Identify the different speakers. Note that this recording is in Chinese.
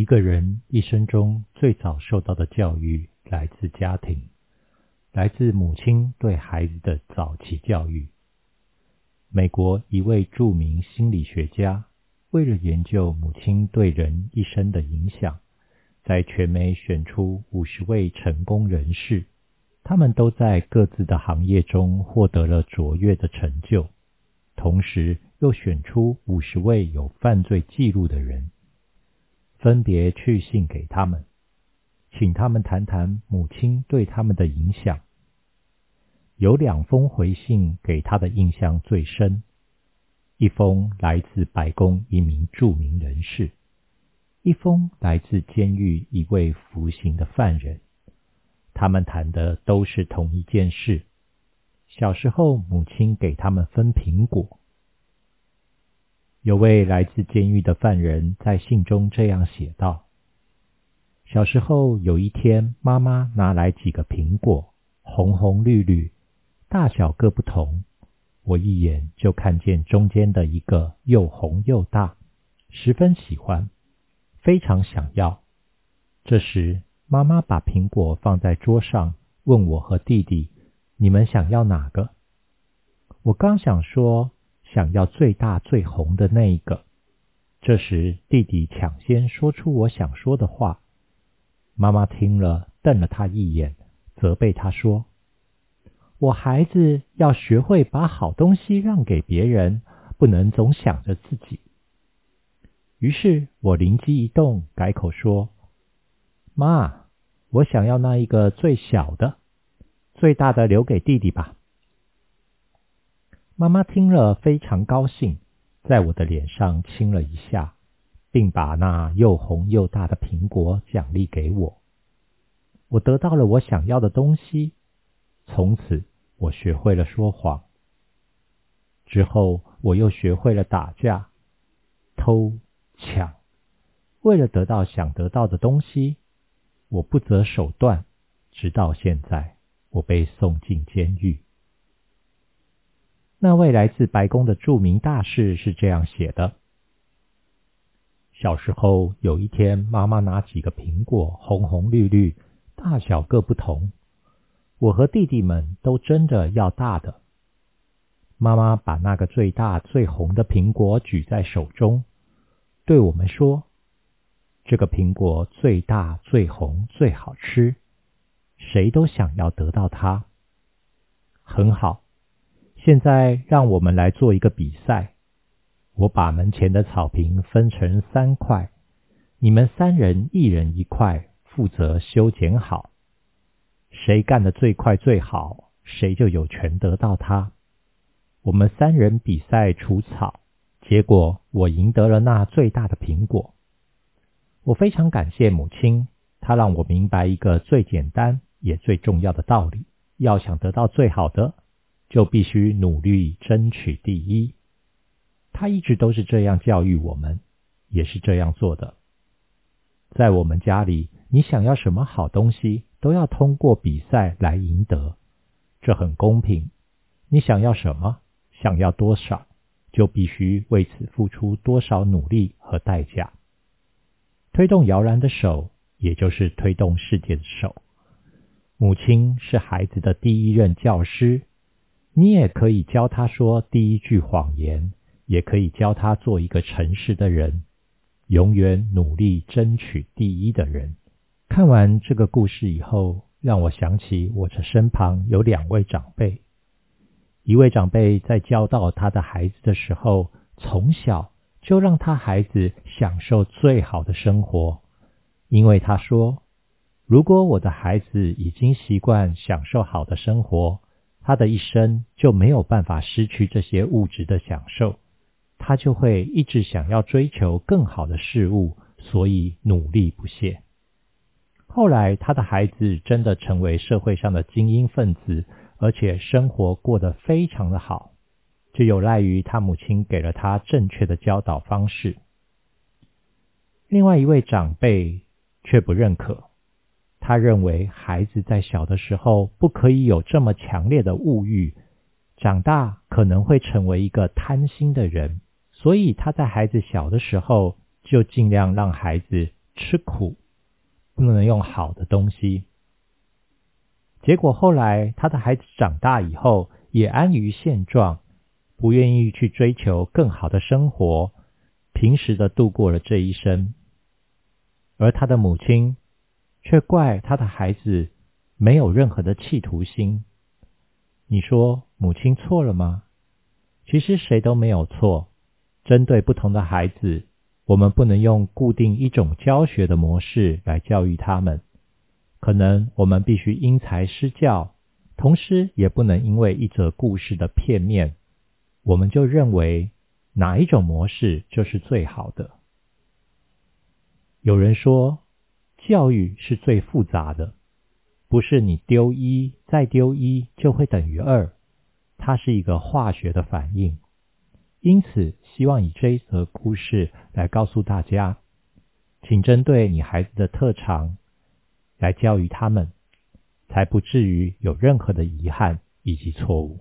Speaker 1: 一个人一生中最早受到的教育来自家庭，来自母亲对孩子的早期教育。美国一位著名心理学家为了研究母亲对人一生的影响，在全美选出五十位成功人士，他们都在各自的行业中获得了卓越的成就，同时又选出五十位有犯罪记录的人。分别去信给他们，请他们谈谈母亲对他们的影响。有两封回信给他的印象最深，一封来自白宫一名著名人士，一封来自监狱一位服刑的犯人。他们谈的都是同一件事：小时候母亲给他们分苹果。有位来自监狱的犯人在信中这样写道：“小时候有一天，妈妈拿来几个苹果，红红绿绿，大小各不同。我一眼就看见中间的一个又红又大，十分喜欢，非常想要。这时，妈妈把苹果放在桌上，问我和弟弟：‘你们想要哪个？’我刚想说。”想要最大最红的那一个。这时，弟弟抢先说出我想说的话。妈妈听了，瞪了他一眼，责备他说：“我孩子要学会把好东西让给别人，不能总想着自己。”于是我灵机一动，改口说：“妈，我想要那一个最小的，最大的留给弟弟吧。”妈妈听了非常高兴，在我的脸上亲了一下，并把那又红又大的苹果奖励给我。我得到了我想要的东西，从此我学会了说谎。之后我又学会了打架、偷抢，为了得到想得到的东西，我不择手段，直到现在，我被送进监狱。那位来自白宫的著名大使是这样写的：小时候有一天，妈妈拿几个苹果，红红绿绿，大小各不同。我和弟弟们都争着要大的。妈妈把那个最大最红的苹果举在手中，对我们说：“这个苹果最大最红最好吃，谁都想要得到它。”很好。现在让我们来做一个比赛。我把门前的草坪分成三块，你们三人一人一块，负责修剪好。谁干的最快最好，谁就有权得到它。我们三人比赛除草，结果我赢得了那最大的苹果。我非常感谢母亲，她让我明白一个最简单也最重要的道理：要想得到最好的。就必须努力争取第一。他一直都是这样教育我们，也是这样做的。在我们家里，你想要什么好东西，都要通过比赛来赢得，这很公平。你想要什么，想要多少，就必须为此付出多少努力和代价。推动摇篮的手，也就是推动世界的手。母亲是孩子的第一任教师。你也可以教他说第一句谎言，也可以教他做一个诚实的人，永远努力争取第一的人。看完这个故事以后，让我想起我这身旁有两位长辈。一位长辈在教导他的孩子的时候，从小就让他孩子享受最好的生活，因为他说：“如果我的孩子已经习惯享受好的生活。”他的一生就没有办法失去这些物质的享受，他就会一直想要追求更好的事物，所以努力不懈。后来，他的孩子真的成为社会上的精英分子，而且生活过得非常的好，就有赖于他母亲给了他正确的教导方式。另外一位长辈却不认可。他认为孩子在小的时候不可以有这么强烈的物欲，长大可能会成为一个贪心的人，所以他在孩子小的时候就尽量让孩子吃苦，不能用好的东西。结果后来，他的孩子长大以后，也安于现状，不愿意去追求更好的生活，平时的度过了这一生。而他的母亲却怪他的孩子没有任何的企图心。你说母亲错了吗？其实谁都没有错。针对不同的孩子，我们不能用固定一种教学的模式来教育他们。可能我们必须因材施教，同时也不能因为一则故事的片面，我们就认为哪一种模式就是最好的。有人说，教育是最复杂的，不是你丢一再丢一就会等于二，它是一个化学的反应。因此，希望以这一则故事来告诉大家，请针对你孩子的特长。来教育他们，才不至于有任何的遗憾以及错误。